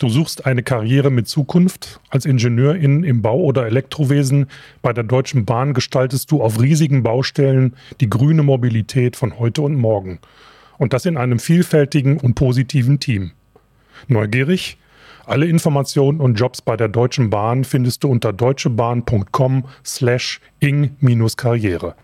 Du suchst eine Karriere mit Zukunft. Als Ingenieurin im Bau- oder Elektrowesen bei der Deutschen Bahn gestaltest du auf riesigen Baustellen die grüne Mobilität von heute und morgen. Und das in einem vielfältigen und positiven Team. Neugierig? Alle Informationen und Jobs bei der Deutschen Bahn findest du unter deutschebahn.com slash ing-karriere.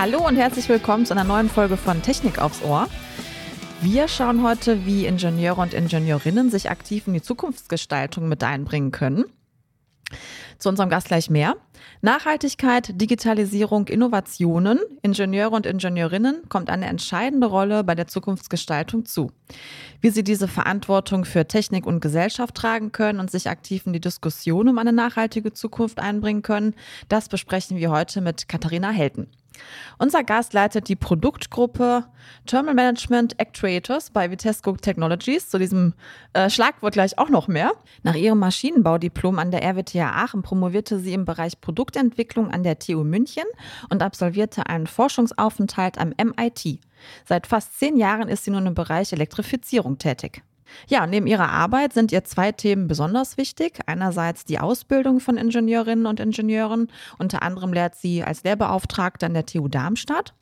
Hallo und herzlich willkommen zu einer neuen Folge von Technik aufs Ohr. Wir schauen heute, wie Ingenieure und Ingenieurinnen sich aktiv in die Zukunftsgestaltung mit einbringen können. Zu unserem Gast gleich mehr. Nachhaltigkeit, Digitalisierung, Innovationen, Ingenieure und Ingenieurinnen kommt eine entscheidende Rolle bei der Zukunftsgestaltung zu. Wie sie diese Verantwortung für Technik und Gesellschaft tragen können und sich aktiv in die Diskussion um eine nachhaltige Zukunft einbringen können, das besprechen wir heute mit Katharina Helten. Unser Gast leitet die Produktgruppe Terminal Management Actuators bei Vitesco Technologies. Zu diesem äh, Schlagwort gleich auch noch mehr. Nach ihrem Maschinenbaudiplom an der RWTH Aachen promovierte sie im Bereich Produktentwicklung an der TU München und absolvierte einen Forschungsaufenthalt am MIT. Seit fast zehn Jahren ist sie nun im Bereich Elektrifizierung tätig. Ja, neben ihrer Arbeit sind ihr zwei Themen besonders wichtig. Einerseits die Ausbildung von Ingenieurinnen und Ingenieuren. Unter anderem lehrt sie als Lehrbeauftragte an der TU Darmstadt.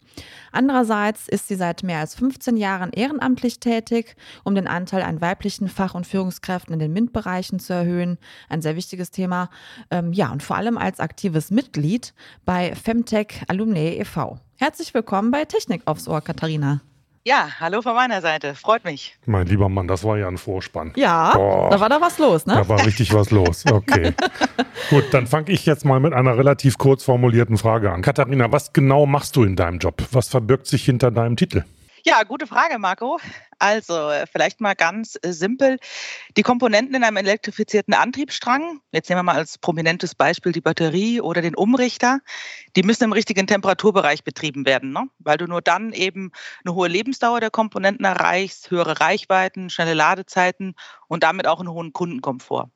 Andererseits ist sie seit mehr als 15 Jahren ehrenamtlich tätig, um den Anteil an weiblichen Fach- und Führungskräften in den MINT-Bereichen zu erhöhen. Ein sehr wichtiges Thema. Ähm, ja, und vor allem als aktives Mitglied bei Femtech Alumni e.V. Herzlich willkommen bei Technik aufs Ohr, Katharina. Ja, hallo von meiner Seite. Freut mich. Mein lieber Mann, das war ja ein Vorspann. Ja, Boah, da war da was los, ne? Da war richtig was los. Okay. Gut, dann fange ich jetzt mal mit einer relativ kurz formulierten Frage an. Katharina, was genau machst du in deinem Job? Was verbirgt sich hinter deinem Titel? Ja, gute Frage, Marco. Also äh, vielleicht mal ganz äh, simpel. Die Komponenten in einem elektrifizierten Antriebsstrang, jetzt nehmen wir mal als prominentes Beispiel die Batterie oder den Umrichter, die müssen im richtigen Temperaturbereich betrieben werden, ne? weil du nur dann eben eine hohe Lebensdauer der Komponenten erreichst, höhere Reichweiten, schnelle Ladezeiten und damit auch einen hohen Kundenkomfort.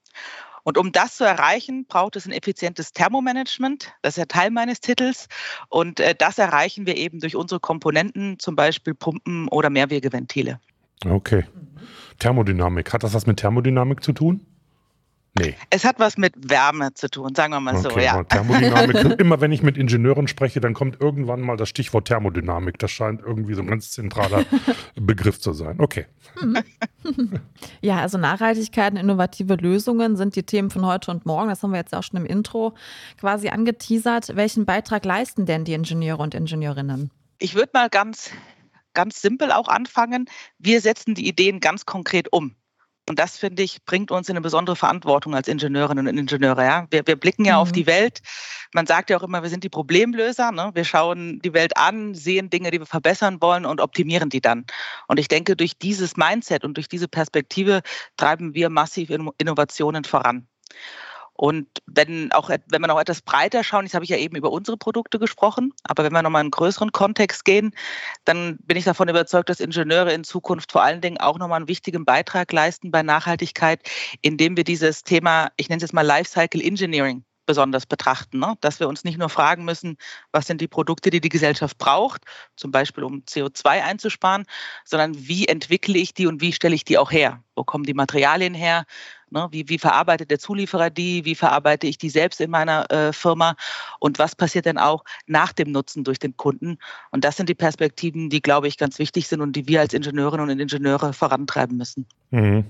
Und um das zu erreichen, braucht es ein effizientes Thermomanagement. Das ist ja Teil meines Titels. Und äh, das erreichen wir eben durch unsere Komponenten, zum Beispiel Pumpen oder Mehrwegeventile. Okay. Thermodynamik. Hat das was mit Thermodynamik zu tun? Nee. Es hat was mit Wärme zu tun, sagen wir mal okay, so, ja. Thermodynamik. Immer wenn ich mit Ingenieuren spreche, dann kommt irgendwann mal das Stichwort Thermodynamik. Das scheint irgendwie so ein ganz zentraler Begriff zu sein. Okay. Ja, also Nachhaltigkeit und innovative Lösungen sind die Themen von heute und morgen. Das haben wir jetzt auch schon im Intro quasi angeteasert. Welchen Beitrag leisten denn die Ingenieure und Ingenieurinnen? Ich würde mal ganz, ganz simpel auch anfangen. Wir setzen die Ideen ganz konkret um. Und das, finde ich, bringt uns in eine besondere Verantwortung als Ingenieurinnen und Ingenieure. Ja? Wir, wir blicken ja mhm. auf die Welt. Man sagt ja auch immer, wir sind die Problemlöser. Ne? Wir schauen die Welt an, sehen Dinge, die wir verbessern wollen und optimieren die dann. Und ich denke, durch dieses Mindset und durch diese Perspektive treiben wir massiv Innovationen voran. Und wenn, auch, wenn wir noch etwas breiter schauen, jetzt habe ich ja eben über unsere Produkte gesprochen, aber wenn wir nochmal in einen größeren Kontext gehen, dann bin ich davon überzeugt, dass Ingenieure in Zukunft vor allen Dingen auch nochmal einen wichtigen Beitrag leisten bei Nachhaltigkeit, indem wir dieses Thema, ich nenne es jetzt mal Lifecycle Engineering, besonders betrachten, ne? dass wir uns nicht nur fragen müssen, was sind die Produkte, die die Gesellschaft braucht, zum Beispiel um CO2 einzusparen, sondern wie entwickle ich die und wie stelle ich die auch her? Wo kommen die Materialien her? Ne? Wie, wie verarbeitet der Zulieferer die? Wie verarbeite ich die selbst in meiner äh, Firma? Und was passiert denn auch nach dem Nutzen durch den Kunden? Und das sind die Perspektiven, die, glaube ich, ganz wichtig sind und die wir als Ingenieurinnen und Ingenieure vorantreiben müssen. Mhm.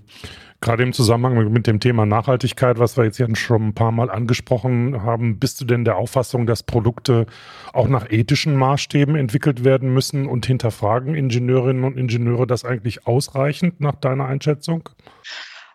Gerade im Zusammenhang mit dem Thema Nachhaltigkeit, was wir jetzt ja schon ein paar Mal angesprochen haben, bist du denn der Auffassung, dass Produkte auch nach ethischen Maßstäben entwickelt werden müssen und hinterfragen Ingenieurinnen und Ingenieure das eigentlich ausreichend nach deiner Einschätzung?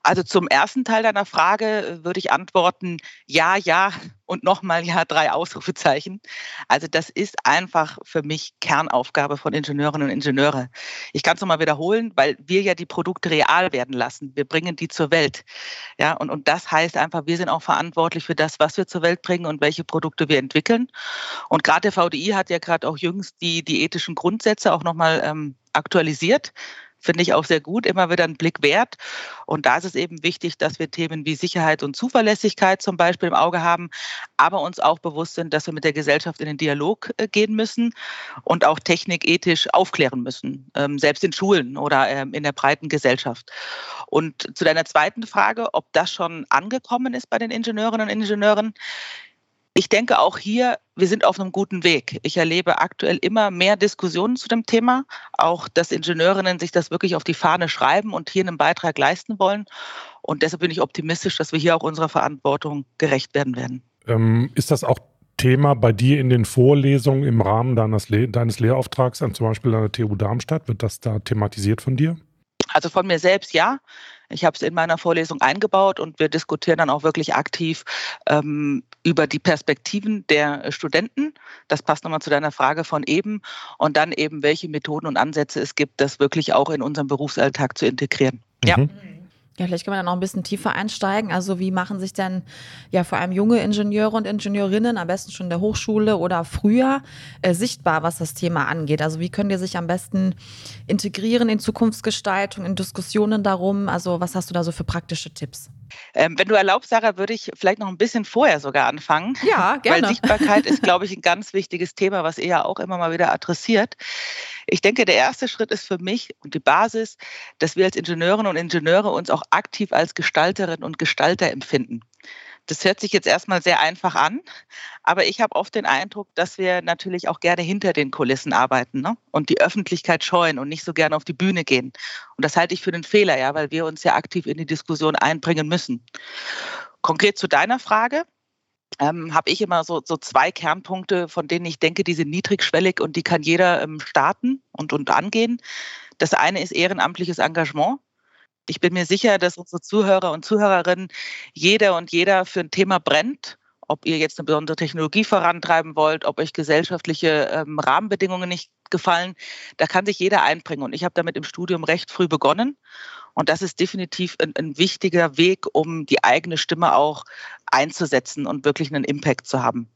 Also zum ersten Teil deiner Frage äh, würde ich antworten, ja, ja und nochmal ja, drei Ausrufezeichen. Also das ist einfach für mich Kernaufgabe von Ingenieurinnen und Ingenieure. Ich kann es nochmal wiederholen, weil wir ja die Produkte real werden lassen. Wir bringen die zur Welt. Ja, und, und das heißt einfach, wir sind auch verantwortlich für das, was wir zur Welt bringen und welche Produkte wir entwickeln. Und gerade der VDI hat ja gerade auch jüngst die, die ethischen Grundsätze auch nochmal ähm, aktualisiert finde ich auch sehr gut, immer wieder einen Blick wert. Und da ist es eben wichtig, dass wir Themen wie Sicherheit und Zuverlässigkeit zum Beispiel im Auge haben, aber uns auch bewusst sind, dass wir mit der Gesellschaft in den Dialog äh, gehen müssen und auch technikethisch aufklären müssen, ähm, selbst in Schulen oder ähm, in der breiten Gesellschaft. Und zu deiner zweiten Frage, ob das schon angekommen ist bei den Ingenieurinnen und Ingenieuren, ich denke auch hier, wir sind auf einem guten Weg. Ich erlebe aktuell immer mehr Diskussionen zu dem Thema, auch dass Ingenieurinnen sich das wirklich auf die Fahne schreiben und hier einen Beitrag leisten wollen. Und deshalb bin ich optimistisch, dass wir hier auch unserer Verantwortung gerecht werden werden. Ähm, ist das auch Thema bei dir in den Vorlesungen im Rahmen deines, Le deines Lehrauftrags an zum Beispiel an der TU Darmstadt? Wird das da thematisiert von dir? Also von mir selbst ja. Ich habe es in meiner Vorlesung eingebaut und wir diskutieren dann auch wirklich aktiv ähm, über die Perspektiven der Studenten. Das passt nochmal zu deiner Frage von eben. Und dann eben, welche Methoden und Ansätze es gibt, das wirklich auch in unserem Berufsalltag zu integrieren. Mhm. Ja. Ja, vielleicht können wir dann noch ein bisschen tiefer einsteigen. Also wie machen sich denn ja vor allem junge Ingenieure und Ingenieurinnen, am besten schon der Hochschule oder früher, äh, sichtbar, was das Thema angeht? Also wie können die sich am besten integrieren in Zukunftsgestaltung, in Diskussionen darum? Also was hast du da so für praktische Tipps? Ähm, wenn du erlaubst, Sarah, würde ich vielleicht noch ein bisschen vorher sogar anfangen. Ja, gerne. Weil Sichtbarkeit ist, glaube ich, ein ganz wichtiges Thema, was ihr ja auch immer mal wieder adressiert. Ich denke, der erste Schritt ist für mich und die Basis, dass wir als Ingenieurinnen und Ingenieure uns auch aktiv als Gestalterinnen und Gestalter empfinden. Das hört sich jetzt erstmal sehr einfach an, aber ich habe oft den Eindruck, dass wir natürlich auch gerne hinter den Kulissen arbeiten ne? und die Öffentlichkeit scheuen und nicht so gerne auf die Bühne gehen. Und das halte ich für einen Fehler, ja, weil wir uns ja aktiv in die Diskussion einbringen müssen. Konkret zu deiner Frage ähm, habe ich immer so, so zwei Kernpunkte, von denen ich denke, die sind niedrigschwellig und die kann jeder ähm, starten und, und angehen. Das eine ist ehrenamtliches Engagement. Ich bin mir sicher, dass unsere Zuhörer und Zuhörerinnen, jeder und jeder für ein Thema brennt. Ob ihr jetzt eine besondere Technologie vorantreiben wollt, ob euch gesellschaftliche ähm, Rahmenbedingungen nicht gefallen, da kann sich jeder einbringen. Und ich habe damit im Studium recht früh begonnen. Und das ist definitiv ein, ein wichtiger Weg, um die eigene Stimme auch einzusetzen und wirklich einen Impact zu haben.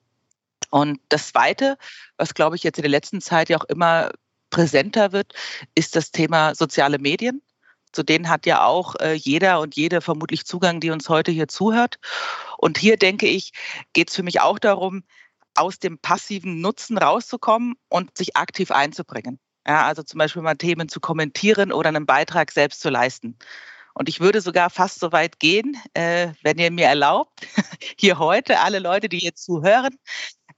Und das Zweite, was glaube ich jetzt in der letzten Zeit ja auch immer präsenter wird, ist das Thema soziale Medien. Zu denen hat ja auch äh, jeder und jede vermutlich Zugang, die uns heute hier zuhört. Und hier denke ich, geht es für mich auch darum, aus dem passiven Nutzen rauszukommen und sich aktiv einzubringen. Ja, also zum Beispiel mal Themen zu kommentieren oder einen Beitrag selbst zu leisten. Und ich würde sogar fast so weit gehen, äh, wenn ihr mir erlaubt, hier heute alle Leute, die hier zuhören,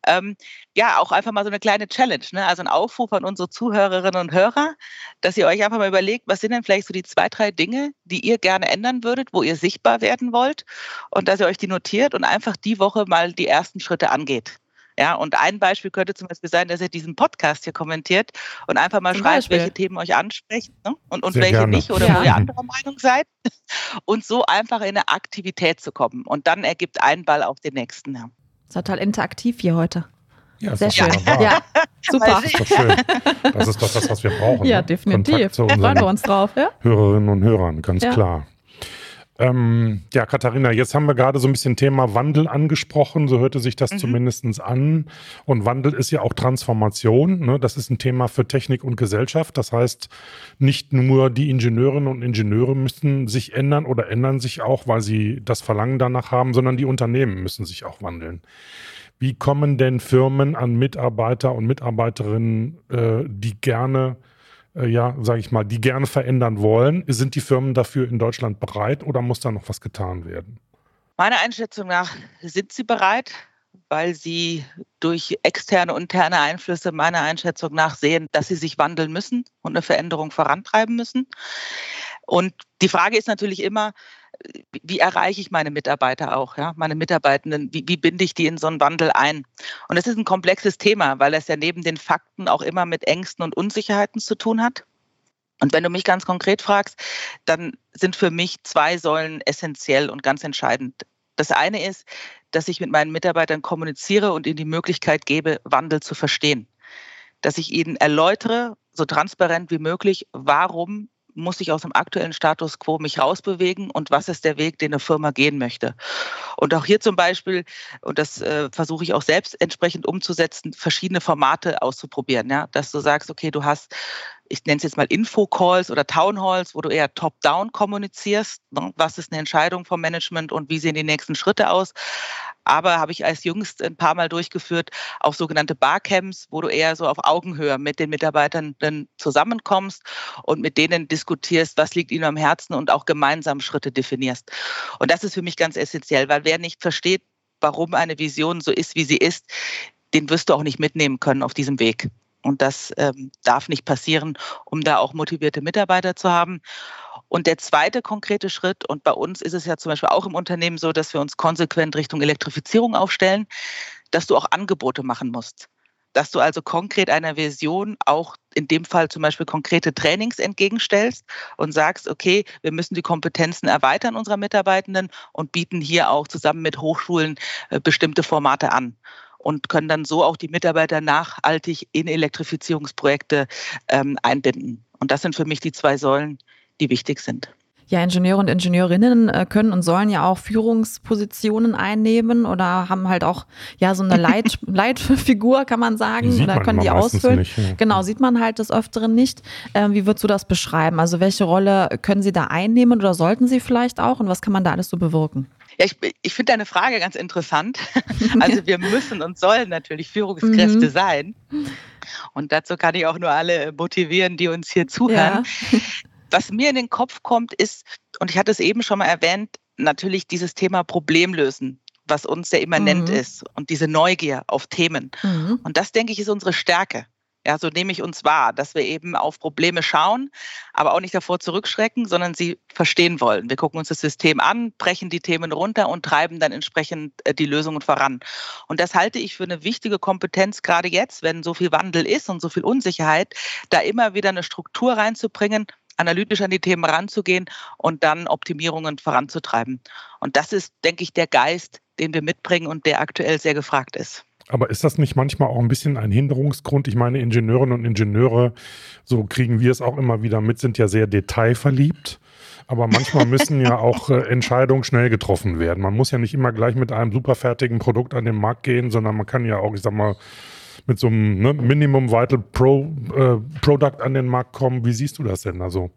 ähm, ja, auch einfach mal so eine kleine Challenge, ne? also ein Aufruf an unsere Zuhörerinnen und Hörer, dass ihr euch einfach mal überlegt, was sind denn vielleicht so die zwei, drei Dinge, die ihr gerne ändern würdet, wo ihr sichtbar werden wollt und dass ihr euch die notiert und einfach die Woche mal die ersten Schritte angeht. Ja, und ein Beispiel könnte zum Beispiel sein, dass ihr diesen Podcast hier kommentiert und einfach mal zum schreibt, Beispiel. welche Themen euch ansprechen ne? und, und welche gerne. nicht oder ja. wo ihr anderer Meinung seid. Und so einfach in eine Aktivität zu kommen. Und dann ergibt ein Ball auf den nächsten. Ja total interaktiv hier heute. Ja, Sehr schön. Ja, super. Das ist doch schön. Das ist doch das, was wir brauchen. Ja, ne? definitiv. Freuen wir uns drauf. Ja? Hörerinnen und Hörern, ganz ja. klar. Ähm, ja, Katharina, jetzt haben wir gerade so ein bisschen Thema Wandel angesprochen, so hörte sich das mhm. zumindest an. Und Wandel ist ja auch Transformation. Ne? Das ist ein Thema für Technik und Gesellschaft. Das heißt, nicht nur die Ingenieurinnen und Ingenieure müssen sich ändern oder ändern sich auch, weil sie das Verlangen danach haben, sondern die Unternehmen müssen sich auch wandeln. Wie kommen denn Firmen an Mitarbeiter und Mitarbeiterinnen, äh, die gerne äh, ja, sage ich mal, die gerne verändern wollen. Sind die Firmen dafür in Deutschland bereit oder muss da noch was getan werden? Meiner Einschätzung nach sind sie bereit, weil sie durch externe und interne Einflüsse meiner Einschätzung nach sehen, dass sie sich wandeln müssen und eine Veränderung vorantreiben müssen. Und die Frage ist natürlich immer, wie erreiche ich meine Mitarbeiter auch, ja, meine Mitarbeitenden, wie, wie binde ich die in so einen Wandel ein? Und es ist ein komplexes Thema, weil es ja neben den Fakten auch immer mit Ängsten und Unsicherheiten zu tun hat. Und wenn du mich ganz konkret fragst, dann sind für mich zwei Säulen essentiell und ganz entscheidend. Das eine ist, dass ich mit meinen Mitarbeitern kommuniziere und ihnen die Möglichkeit gebe, Wandel zu verstehen. Dass ich ihnen erläutere, so transparent wie möglich, warum muss ich aus dem aktuellen Status quo mich rausbewegen und was ist der Weg, den eine Firma gehen möchte. Und auch hier zum Beispiel, und das äh, versuche ich auch selbst entsprechend umzusetzen, verschiedene Formate auszuprobieren. Ja? Dass du sagst, okay, du hast ich nenne es jetzt mal Infocalls oder Townhalls, wo du eher top-down kommunizierst. Ne? Was ist eine Entscheidung vom Management und wie sehen die nächsten Schritte aus? Aber habe ich als jüngst ein paar Mal durchgeführt, auch sogenannte Barcamps, wo du eher so auf Augenhöhe mit den Mitarbeitern dann zusammenkommst und mit denen diskutierst, was liegt ihnen am Herzen und auch gemeinsam Schritte definierst. Und das ist für mich ganz essentiell, weil wer nicht versteht, warum eine Vision so ist, wie sie ist, den wirst du auch nicht mitnehmen können auf diesem Weg. Und das ähm, darf nicht passieren, um da auch motivierte Mitarbeiter zu haben. Und der zweite konkrete Schritt, und bei uns ist es ja zum Beispiel auch im Unternehmen so, dass wir uns konsequent Richtung Elektrifizierung aufstellen, dass du auch Angebote machen musst. Dass du also konkret einer Vision auch in dem Fall zum Beispiel konkrete Trainings entgegenstellst und sagst, okay, wir müssen die Kompetenzen erweitern unserer Mitarbeitenden und bieten hier auch zusammen mit Hochschulen äh, bestimmte Formate an und können dann so auch die Mitarbeiter nachhaltig in Elektrifizierungsprojekte ähm, einbinden. Und das sind für mich die zwei Säulen, die wichtig sind. Ja, Ingenieure und Ingenieurinnen äh, können und sollen ja auch Führungspositionen einnehmen oder haben halt auch ja so eine Leit Leitfigur, kann man sagen, sieht oder man können die ausfüllen. Nicht, ja. Genau, sieht man halt des Öfteren nicht. Ähm, wie würdest du das beschreiben? Also welche Rolle können sie da einnehmen oder sollten sie vielleicht auch und was kann man da alles so bewirken? Ja, ich, ich finde deine Frage ganz interessant. Also wir müssen und sollen natürlich Führungskräfte mhm. sein. Und dazu kann ich auch nur alle motivieren, die uns hier zuhören. Ja. Was mir in den Kopf kommt, ist, und ich hatte es eben schon mal erwähnt, natürlich dieses Thema Problemlösen was uns sehr immanent mhm. ist und diese Neugier auf Themen. Mhm. Und das, denke ich, ist unsere Stärke. Ja, so nehme ich uns wahr, dass wir eben auf Probleme schauen, aber auch nicht davor zurückschrecken, sondern sie verstehen wollen. Wir gucken uns das System an, brechen die Themen runter und treiben dann entsprechend äh, die Lösungen voran. Und das halte ich für eine wichtige Kompetenz, gerade jetzt, wenn so viel Wandel ist und so viel Unsicherheit, da immer wieder eine Struktur reinzubringen, analytisch an die Themen ranzugehen und dann Optimierungen voranzutreiben. Und das ist, denke ich, der Geist, den wir mitbringen und der aktuell sehr gefragt ist. Aber ist das nicht manchmal auch ein bisschen ein Hinderungsgrund? Ich meine, Ingenieurinnen und Ingenieure, so kriegen wir es auch immer wieder mit, sind ja sehr detailverliebt. Aber manchmal müssen ja auch äh, Entscheidungen schnell getroffen werden. Man muss ja nicht immer gleich mit einem superfertigen Produkt an den Markt gehen, sondern man kann ja auch, ich sag mal, mit so einem ne, Minimum Vital Pro äh, Product an den Markt kommen. Wie siehst du das denn? Also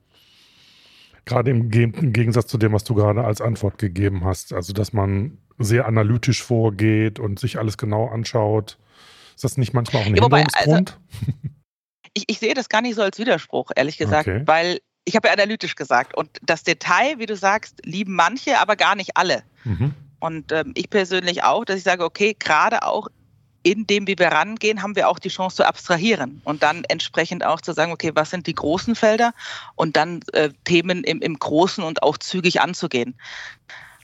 gerade im, im Gegensatz zu dem, was du gerade als Antwort gegeben hast. Also, dass man sehr analytisch vorgeht und sich alles genau anschaut. Ist das nicht manchmal auch ein ja, wobei, Hinderungsgrund? Also, ich, ich, sehe das gar nicht so als Widerspruch, ehrlich gesagt, okay. weil ich habe ja analytisch gesagt und das Detail, wie du sagst, lieben manche, aber gar nicht alle. Mhm. Und ähm, ich persönlich auch, dass ich sage, okay, gerade auch in dem, wie wir rangehen, haben wir auch die Chance zu abstrahieren und dann entsprechend auch zu sagen, okay, was sind die großen Felder und dann äh, Themen im, im Großen und auch zügig anzugehen.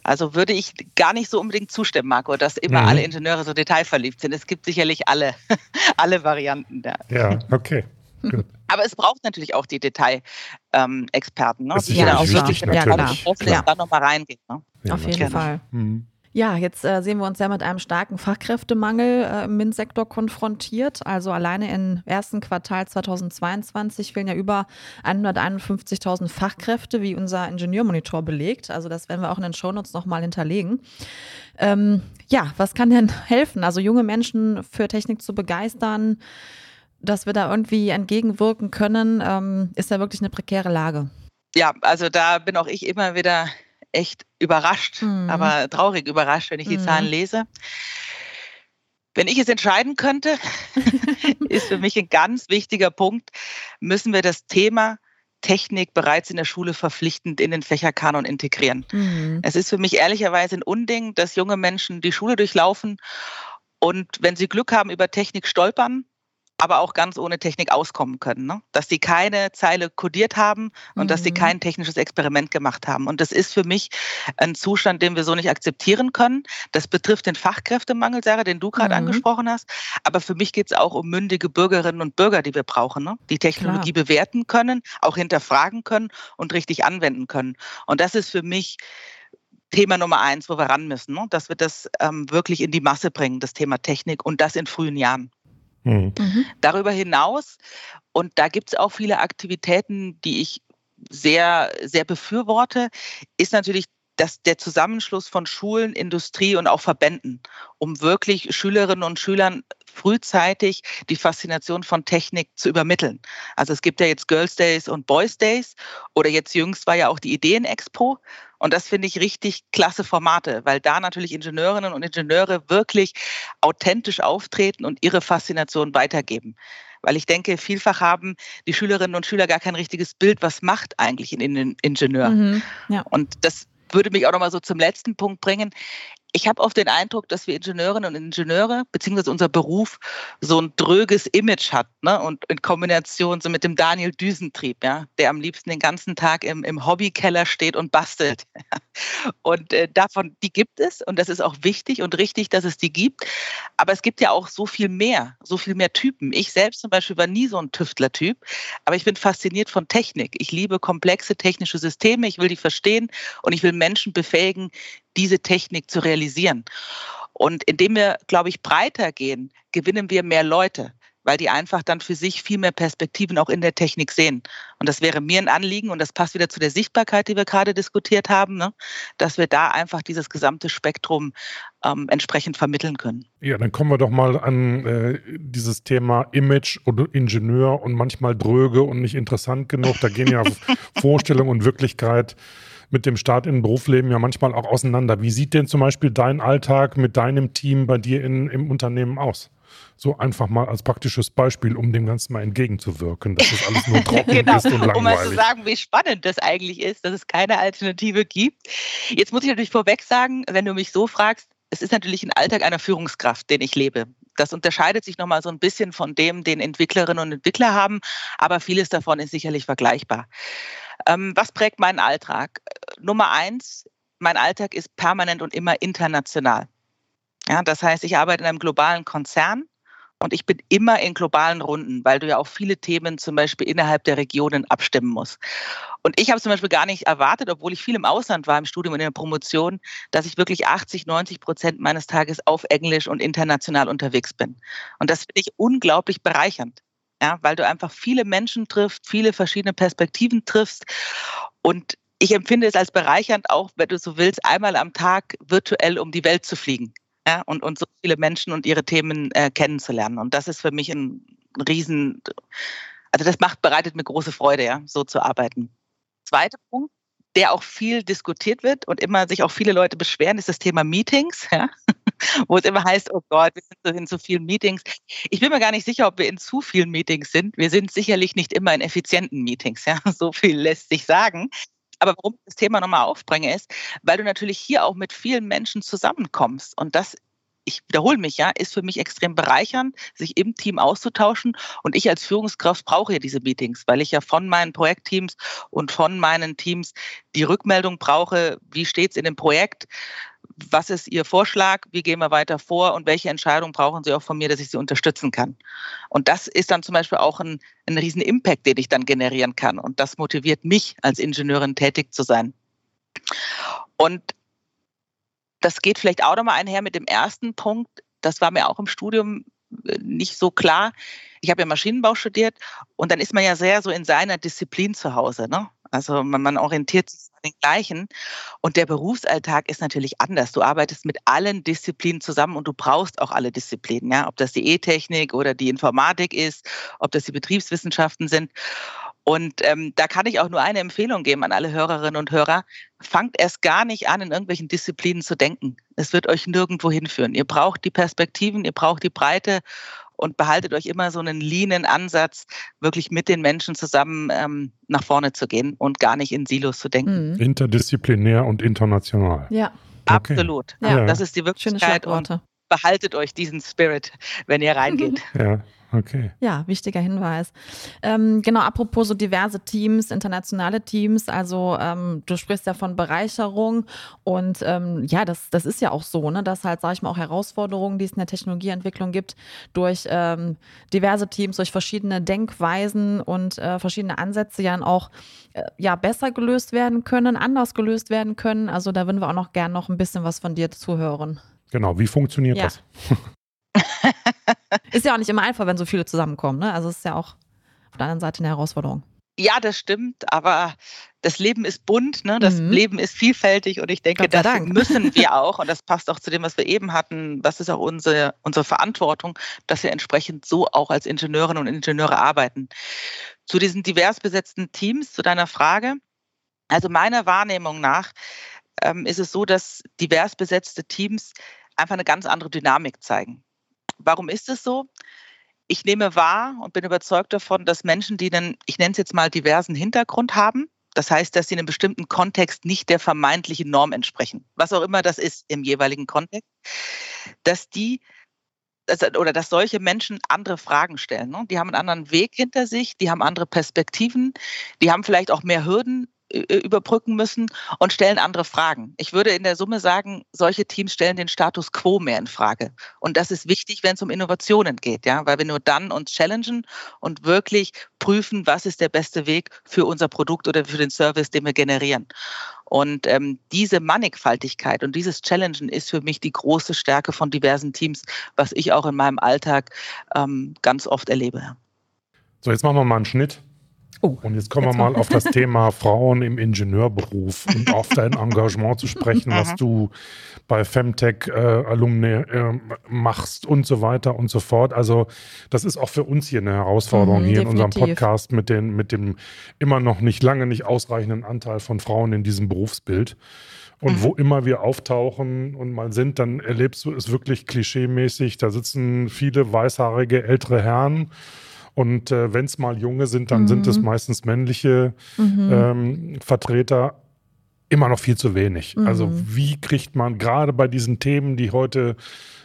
Also würde ich gar nicht so unbedingt zustimmen, Marco, dass immer mhm. alle Ingenieure so detailverliebt sind. Es gibt sicherlich alle, alle Varianten da. Ja, okay. Gut. Aber es braucht natürlich auch die Detailexperten, ähm, ne? die ja auch wirklich ja, ja. da nochmal reingehen. Ne? Ja, Auf jeden. Fall. Mhm. Ja, jetzt äh, sehen wir uns ja mit einem starken Fachkräftemangel äh, im MINT-Sektor konfrontiert. Also alleine im ersten Quartal 2022 fehlen ja über 151.000 Fachkräfte, wie unser Ingenieurmonitor belegt. Also das werden wir auch in den Shownotes nochmal hinterlegen. Ähm, ja, was kann denn helfen? Also junge Menschen für Technik zu begeistern, dass wir da irgendwie entgegenwirken können, ähm, ist ja wirklich eine prekäre Lage. Ja, also da bin auch ich immer wieder echt überrascht, mhm. aber traurig überrascht, wenn ich die mhm. Zahlen lese. Wenn ich es entscheiden könnte, ist für mich ein ganz wichtiger Punkt, müssen wir das Thema Technik bereits in der Schule verpflichtend in den Fächerkanon integrieren. Mhm. Es ist für mich ehrlicherweise ein Unding, dass junge Menschen die Schule durchlaufen und wenn sie Glück haben, über Technik stolpern aber auch ganz ohne Technik auskommen können. Ne? Dass sie keine Zeile kodiert haben und mhm. dass sie kein technisches Experiment gemacht haben. Und das ist für mich ein Zustand, den wir so nicht akzeptieren können. Das betrifft den Fachkräftemangel, Sarah, den du gerade mhm. angesprochen hast. Aber für mich geht es auch um mündige Bürgerinnen und Bürger, die wir brauchen, ne? die Technologie Klar. bewerten können, auch hinterfragen können und richtig anwenden können. Und das ist für mich Thema Nummer eins, wo wir ran müssen, ne? dass wir das ähm, wirklich in die Masse bringen, das Thema Technik und das in frühen Jahren. Mhm. mhm. Darüber hinaus, und da gibt es auch viele Aktivitäten, die ich sehr, sehr befürworte, ist natürlich das, der Zusammenschluss von Schulen, Industrie und auch Verbänden, um wirklich Schülerinnen und Schülern frühzeitig die Faszination von Technik zu übermitteln. Also es gibt ja jetzt Girls Days und Boys Days oder jetzt jüngst war ja auch die Ideenexpo. Und das finde ich richtig klasse Formate, weil da natürlich Ingenieurinnen und Ingenieure wirklich authentisch auftreten und ihre Faszination weitergeben. Weil ich denke, vielfach haben die Schülerinnen und Schüler gar kein richtiges Bild, was macht eigentlich ein Ingenieur. Mhm, ja. Und das würde mich auch noch mal so zum letzten Punkt bringen ich habe oft den Eindruck, dass wir Ingenieurinnen und Ingenieure, beziehungsweise unser Beruf, so ein dröges Image hat. Ne? Und in Kombination so mit dem Daniel Düsentrieb, ja, der am liebsten den ganzen Tag im, im Hobbykeller steht und bastelt. Und äh, davon, die gibt es und das ist auch wichtig und richtig, dass es die gibt. Aber es gibt ja auch so viel mehr, so viel mehr Typen. Ich selbst zum Beispiel war nie so ein Tüftler-Typ, aber ich bin fasziniert von Technik. Ich liebe komplexe technische Systeme, ich will die verstehen und ich will Menschen befähigen, diese Technik zu realisieren. Und indem wir, glaube ich, breiter gehen, gewinnen wir mehr Leute, weil die einfach dann für sich viel mehr Perspektiven auch in der Technik sehen. Und das wäre mir ein Anliegen und das passt wieder zu der Sichtbarkeit, die wir gerade diskutiert haben, ne? dass wir da einfach dieses gesamte Spektrum ähm, entsprechend vermitteln können. Ja, dann kommen wir doch mal an äh, dieses Thema Image und Ingenieur und manchmal dröge und nicht interessant genug. Da gehen ja Vorstellung und Wirklichkeit mit dem Start in Berufsleben ja manchmal auch auseinander. Wie sieht denn zum Beispiel dein Alltag mit deinem Team bei dir in, im Unternehmen aus? So einfach mal als praktisches Beispiel, um dem Ganzen mal entgegenzuwirken, dass das alles nur trocken genau, ist und langweilig. Um mal zu sagen, wie spannend das eigentlich ist, dass es keine Alternative gibt. Jetzt muss ich natürlich vorweg sagen, wenn du mich so fragst, es ist natürlich ein Alltag einer Führungskraft, den ich lebe. Das unterscheidet sich nochmal so ein bisschen von dem, den Entwicklerinnen und Entwickler haben, aber vieles davon ist sicherlich vergleichbar. Ähm, was prägt meinen Alltag? Nummer eins, mein Alltag ist permanent und immer international. Ja, das heißt, ich arbeite in einem globalen Konzern und ich bin immer in globalen Runden, weil du ja auch viele Themen zum Beispiel innerhalb der Regionen abstimmen musst. Und ich habe zum Beispiel gar nicht erwartet, obwohl ich viel im Ausland war, im Studium und in der Promotion, dass ich wirklich 80, 90 Prozent meines Tages auf Englisch und international unterwegs bin. Und das finde ich unglaublich bereichernd ja, weil du einfach viele Menschen triffst, viele verschiedene Perspektiven triffst. Und ich empfinde es als bereichernd, auch wenn du so willst, einmal am Tag virtuell um die Welt zu fliegen. Ja, und, und so viele Menschen und ihre Themen äh, kennenzulernen. Und das ist für mich ein Riesen, also das macht, bereitet mir große Freude, ja, so zu arbeiten. Zweiter Punkt, der auch viel diskutiert wird und immer sich auch viele Leute beschweren, ist das Thema Meetings. Ja? wo es immer heißt, oh Gott, wir sind in zu vielen Meetings. Ich bin mir gar nicht sicher, ob wir in zu vielen Meetings sind. Wir sind sicherlich nicht immer in effizienten Meetings. Ja? So viel lässt sich sagen. Aber warum ich das Thema nochmal aufbringe, ist, weil du natürlich hier auch mit vielen Menschen zusammenkommst. Und das ich wiederhole mich ja, ist für mich extrem bereichernd, sich im Team auszutauschen. Und ich als Führungskraft brauche ja diese Meetings, weil ich ja von meinen Projektteams und von meinen Teams die Rückmeldung brauche, wie steht es in dem Projekt, was ist Ihr Vorschlag, wie gehen wir weiter vor und welche Entscheidung brauchen Sie auch von mir, dass ich Sie unterstützen kann. Und das ist dann zum Beispiel auch ein, ein riesen Impact, den ich dann generieren kann. Und das motiviert mich, als Ingenieurin tätig zu sein. Und das geht vielleicht auch nochmal einher mit dem ersten Punkt. Das war mir auch im Studium äh, nicht so klar. Ich habe ja Maschinenbau studiert und dann ist man ja sehr so in seiner Disziplin zu Hause. Ne? Also man, man orientiert sich den gleichen. Und der Berufsalltag ist natürlich anders. Du arbeitest mit allen Disziplinen zusammen und du brauchst auch alle Disziplinen. Ja? Ob das die E-Technik oder die Informatik ist, ob das die Betriebswissenschaften sind. Und ähm, da kann ich auch nur eine Empfehlung geben an alle Hörerinnen und Hörer. Fangt erst gar nicht an, in irgendwelchen Disziplinen zu denken. Es wird euch nirgendwo hinführen. Ihr braucht die Perspektiven, ihr braucht die Breite und behaltet euch immer so einen leanen Ansatz, wirklich mit den Menschen zusammen ähm, nach vorne zu gehen und gar nicht in Silos zu denken. Mhm. Interdisziplinär und international. Ja. Okay. Absolut. Ja. Das ist die Wirklichkeit. Und behaltet euch diesen Spirit, wenn ihr reingeht. Ja. Okay. Ja, wichtiger Hinweis. Ähm, genau, apropos so diverse Teams, internationale Teams, also ähm, du sprichst ja von Bereicherung und ähm, ja, das, das ist ja auch so, ne, dass halt, sag ich mal, auch Herausforderungen, die es in der Technologieentwicklung gibt, durch ähm, diverse Teams, durch verschiedene Denkweisen und äh, verschiedene Ansätze ja auch äh, ja, besser gelöst werden können, anders gelöst werden können. Also da würden wir auch noch gern noch ein bisschen was von dir zuhören. Genau, wie funktioniert ja. das? ist ja auch nicht immer einfach, wenn so viele zusammenkommen. Ne? Also es ist ja auch auf der anderen Seite eine Herausforderung. Ja, das stimmt, aber das Leben ist bunt, ne? das mhm. Leben ist vielfältig und ich denke, das Dank. müssen wir auch, und das passt auch zu dem, was wir eben hatten, das ist auch unsere, unsere Verantwortung, dass wir entsprechend so auch als Ingenieurinnen und Ingenieure arbeiten. Zu diesen divers besetzten Teams, zu deiner Frage, also meiner Wahrnehmung nach ähm, ist es so, dass divers besetzte Teams einfach eine ganz andere Dynamik zeigen. Warum ist es so? ich nehme wahr und bin überzeugt davon, dass Menschen, die einen, ich nenne es jetzt mal, diversen Hintergrund haben, das heißt, dass sie in einem bestimmten Kontext nicht der vermeintlichen Norm entsprechen, was auch immer das ist im jeweiligen Kontext, dass die oder dass solche Menschen andere Fragen stellen. Ne? Die haben einen anderen Weg hinter sich, die haben andere Perspektiven, die haben vielleicht auch mehr Hürden überbrücken müssen und stellen andere Fragen. Ich würde in der Summe sagen, solche Teams stellen den Status quo mehr in Frage. Und das ist wichtig, wenn es um Innovationen geht, ja, weil wir nur dann uns challengen und wirklich prüfen, was ist der beste Weg für unser Produkt oder für den Service, den wir generieren. Und ähm, diese Mannigfaltigkeit und dieses Challengen ist für mich die große Stärke von diversen Teams, was ich auch in meinem Alltag ähm, ganz oft erlebe. So, jetzt machen wir mal einen Schnitt. Oh, und jetzt kommen jetzt wir mal auf das Thema Frauen im Ingenieurberuf und auf dein Engagement zu sprechen, was du bei Femtech äh, Alumni äh, machst und so weiter und so fort. Also das ist auch für uns hier eine Herausforderung mhm, hier definitiv. in unserem Podcast mit, den, mit dem immer noch nicht lange nicht ausreichenden Anteil von Frauen in diesem Berufsbild. Und mhm. wo immer wir auftauchen und mal sind, dann erlebst du es wirklich klischeemäßig. Da sitzen viele weißhaarige ältere Herren und äh, wenn es mal junge sind, dann mhm. sind es mhm. meistens männliche mhm. ähm, Vertreter. Immer noch viel zu wenig. Mhm. Also wie kriegt man gerade bei diesen Themen, die heute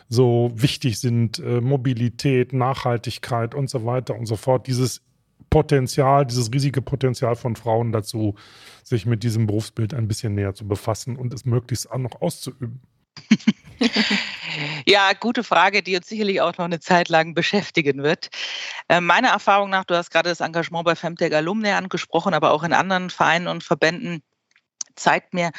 so wichtig sind, äh, Mobilität, Nachhaltigkeit und so weiter und so fort, dieses Potenzial, dieses riesige Potenzial von Frauen dazu, sich mit diesem Berufsbild ein bisschen näher zu befassen und es möglichst auch noch auszuüben. Ja, gute Frage, die uns sicherlich auch noch eine Zeit lang beschäftigen wird. Äh, meiner Erfahrung nach, du hast gerade das Engagement bei Femtech Alumni angesprochen, aber auch in anderen Vereinen und Verbänden, zeigt mir,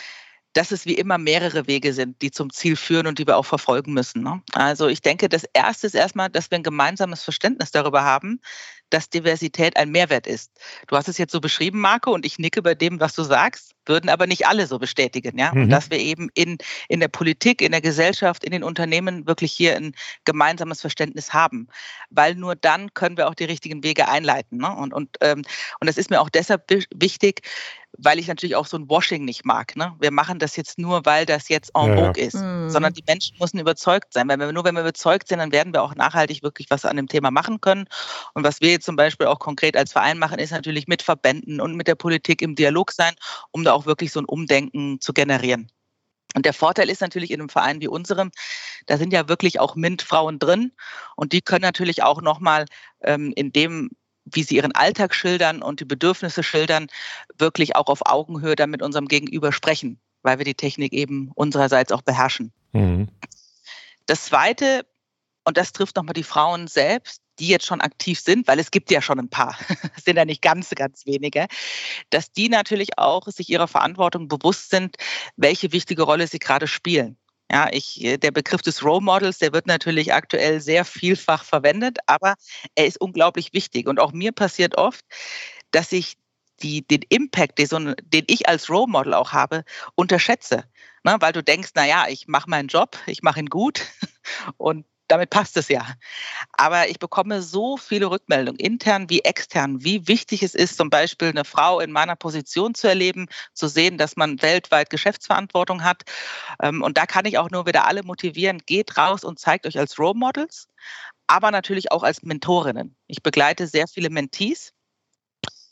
dass es wie immer mehrere Wege sind, die zum Ziel führen und die wir auch verfolgen müssen. Ne? Also ich denke, das Erste ist erstmal, dass wir ein gemeinsames Verständnis darüber haben, dass Diversität ein Mehrwert ist. Du hast es jetzt so beschrieben, Marco, und ich nicke bei dem, was du sagst, würden aber nicht alle so bestätigen, ja. Mhm. Und dass wir eben in, in der Politik, in der Gesellschaft, in den Unternehmen wirklich hier ein gemeinsames Verständnis haben. Weil nur dann können wir auch die richtigen Wege einleiten. Ne? Und, und, ähm, und das ist mir auch deshalb wichtig, weil ich natürlich auch so ein Washing nicht mag. Ne? Wir machen das jetzt nur, weil das jetzt en vogue ja. ist, mhm. sondern die Menschen müssen überzeugt sein. Weil wir, nur wenn wir überzeugt sind, dann werden wir auch nachhaltig wirklich was an dem Thema machen können. Und was wir zum Beispiel auch konkret als Verein machen, ist natürlich mit Verbänden und mit der Politik im Dialog sein, um da auch wirklich so ein Umdenken zu generieren. Und der Vorteil ist natürlich in einem Verein wie unserem, da sind ja wirklich auch MINT-Frauen drin und die können natürlich auch nochmal ähm, in dem wie sie ihren Alltag schildern und die Bedürfnisse schildern, wirklich auch auf Augenhöhe dann mit unserem Gegenüber sprechen, weil wir die Technik eben unsererseits auch beherrschen. Mhm. Das Zweite, und das trifft nochmal die Frauen selbst, die jetzt schon aktiv sind, weil es gibt ja schon ein paar, es sind ja nicht ganz, ganz wenige, dass die natürlich auch sich ihrer Verantwortung bewusst sind, welche wichtige Rolle sie gerade spielen. Ja, ich, äh, der Begriff des Role Models, der wird natürlich aktuell sehr vielfach verwendet, aber er ist unglaublich wichtig. Und auch mir passiert oft, dass ich die, den Impact, den, den ich als Role Model auch habe, unterschätze. Ne? Weil du denkst, naja, ich mache meinen Job, ich mache ihn gut und damit passt es ja. Aber ich bekomme so viele Rückmeldungen, intern wie extern, wie wichtig es ist, zum Beispiel eine Frau in meiner Position zu erleben, zu sehen, dass man weltweit Geschäftsverantwortung hat. Ähm, und da kann ich auch nur wieder alle motivieren, geht raus und zeigt euch als Role Models, aber natürlich auch als Mentorinnen. Ich begleite sehr viele Mentees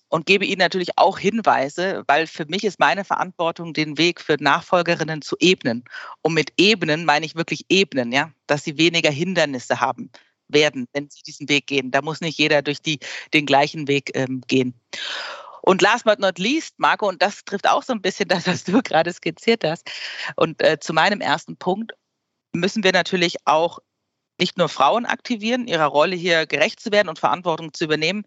und gebe ihnen natürlich auch Hinweise, weil für mich ist meine Verantwortung, den Weg für Nachfolgerinnen zu ebnen. Und mit ebnen meine ich wirklich ebnen, ja, dass sie weniger Hindernisse haben werden, wenn sie diesen Weg gehen. Da muss nicht jeder durch die, den gleichen Weg ähm, gehen. Und last but not least, Marco, und das trifft auch so ein bisschen das, was du gerade skizziert hast. Und äh, zu meinem ersten Punkt müssen wir natürlich auch nicht nur Frauen aktivieren, ihrer Rolle hier gerecht zu werden und Verantwortung zu übernehmen,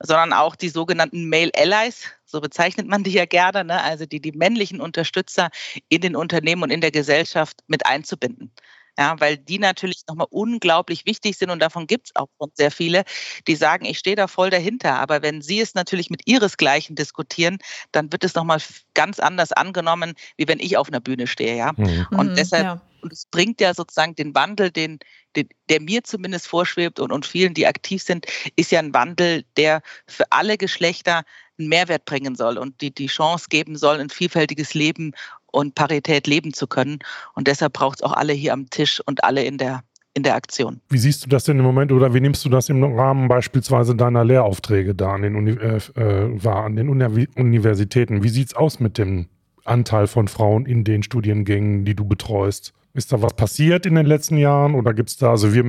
sondern auch die sogenannten Male Allies, so bezeichnet man die ja gerne, ne? also die, die männlichen Unterstützer in den Unternehmen und in der Gesellschaft mit einzubinden. Ja, weil die natürlich nochmal unglaublich wichtig sind und davon gibt es auch schon sehr viele, die sagen, ich stehe da voll dahinter. Aber wenn sie es natürlich mit ihresgleichen diskutieren, dann wird es nochmal ganz anders angenommen, wie wenn ich auf einer Bühne stehe. Ja? Mhm. Und mhm, deshalb, ja. Und es bringt ja sozusagen den Wandel, den, den, der mir zumindest vorschwebt und, und vielen, die aktiv sind, ist ja ein Wandel, der für alle Geschlechter einen Mehrwert bringen soll und die die Chance geben soll, ein vielfältiges Leben und Parität leben zu können. Und deshalb braucht es auch alle hier am Tisch und alle in der in der Aktion. Wie siehst du das denn im Moment oder wie nimmst du das im Rahmen beispielsweise deiner Lehraufträge da an den, Uni äh, äh war, an den Uni Universitäten? Wie sieht es aus mit dem Anteil von Frauen in den Studiengängen, die du betreust? Ist da was passiert in den letzten Jahren oder gibt es da, also wir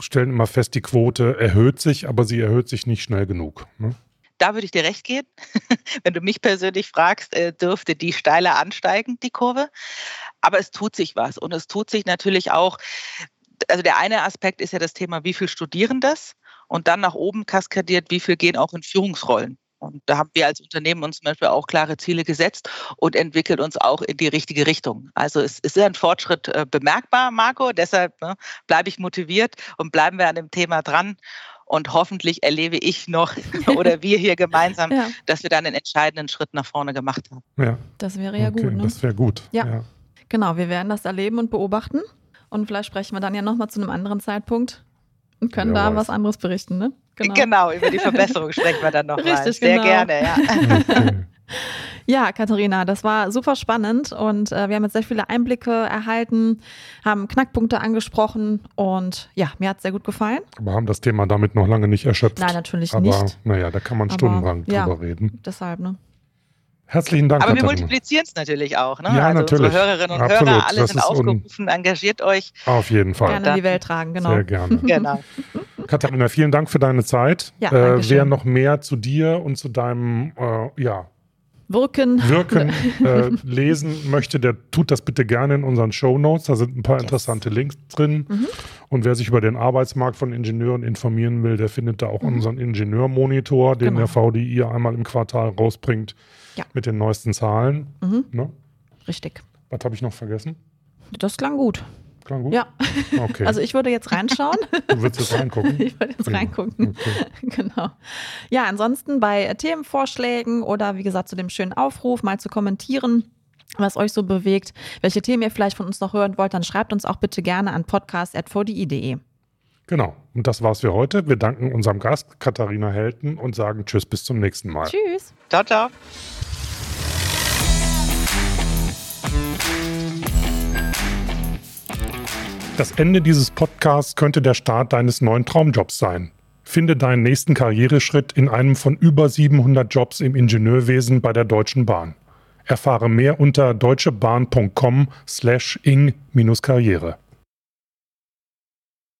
stellen immer fest, die Quote erhöht sich, aber sie erhöht sich nicht schnell genug. Ne? da würde ich dir recht geben. Wenn du mich persönlich fragst, äh, dürfte die steiler ansteigen, die Kurve. Aber es tut sich was. Und es tut sich natürlich auch, also der eine Aspekt ist ja das Thema, wie viel studieren das? Und dann nach oben kaskadiert, wie viel gehen auch in Führungsrollen? Und da haben wir als Unternehmen uns zum Beispiel auch klare Ziele gesetzt und entwickelt uns auch in die richtige Richtung. Also es ist ein Fortschritt äh, bemerkbar, Marco. Deshalb ne, bleibe ich motiviert und bleiben wir an dem Thema dran. Und hoffentlich erlebe ich noch oder wir hier gemeinsam, ja. dass wir dann einen entscheidenden Schritt nach vorne gemacht haben. Ja. Das wäre ja okay, gut. Ne? Das wäre gut. Ja. ja. Genau, wir werden das erleben und beobachten. Und vielleicht sprechen wir dann ja nochmal zu einem anderen Zeitpunkt und können ja, da was anderes berichten, ne? Genau. genau. über die Verbesserung sprechen wir dann noch Richtig, mal. Sehr genau. gerne, ja. Okay. Ja, Katharina, das war super spannend und äh, wir haben jetzt sehr viele Einblicke erhalten, haben Knackpunkte angesprochen und ja, mir hat es sehr gut gefallen. Aber haben das Thema damit noch lange nicht erschöpft. Nein, natürlich Aber, nicht. Aber naja, da kann man stundenlang ja, drüber reden. Deshalb, ne? Herzlichen Dank. Aber wir multiplizieren es natürlich auch. Ne? Ja, also natürlich. Unsere Hörerinnen und Absolut. Hörer, alle das sind aufgerufen, engagiert euch. Auf jeden Fall. Gerne in die Welt tragen, genau. Sehr gerne. genau. Katharina, vielen Dank für deine Zeit. Ja, äh, wer noch mehr zu dir und zu deinem äh, ja, Wirken, Wirken äh, lesen möchte, der tut das bitte gerne in unseren Show Notes. Da sind ein paar yes. interessante Links drin. Mhm. Und wer sich über den Arbeitsmarkt von Ingenieuren informieren will, der findet da auch mhm. unseren Ingenieurmonitor, den genau. der VDI einmal im Quartal rausbringt ja. mit den neuesten Zahlen. Mhm. Ne? Richtig. Was habe ich noch vergessen? Das klang gut. Klang gut? Ja. Okay. Also ich würde jetzt reinschauen. Du würdest jetzt reingucken? Ich würde jetzt ja. reingucken. Okay. Genau. Ja, ansonsten bei Themenvorschlägen oder wie gesagt zu dem schönen Aufruf mal zu kommentieren was euch so bewegt, welche Themen ihr vielleicht von uns noch hören wollt, dann schreibt uns auch bitte gerne an podcast.vdi.de. Genau. Und das war's für heute. Wir danken unserem Gast Katharina Helten und sagen Tschüss bis zum nächsten Mal. Tschüss. Ciao, ciao. Das Ende dieses Podcasts könnte der Start deines neuen Traumjobs sein. Finde deinen nächsten Karriereschritt in einem von über 700 Jobs im Ingenieurwesen bei der Deutschen Bahn. Erfahre mehr unter deutschebahn.com/ing-karriere.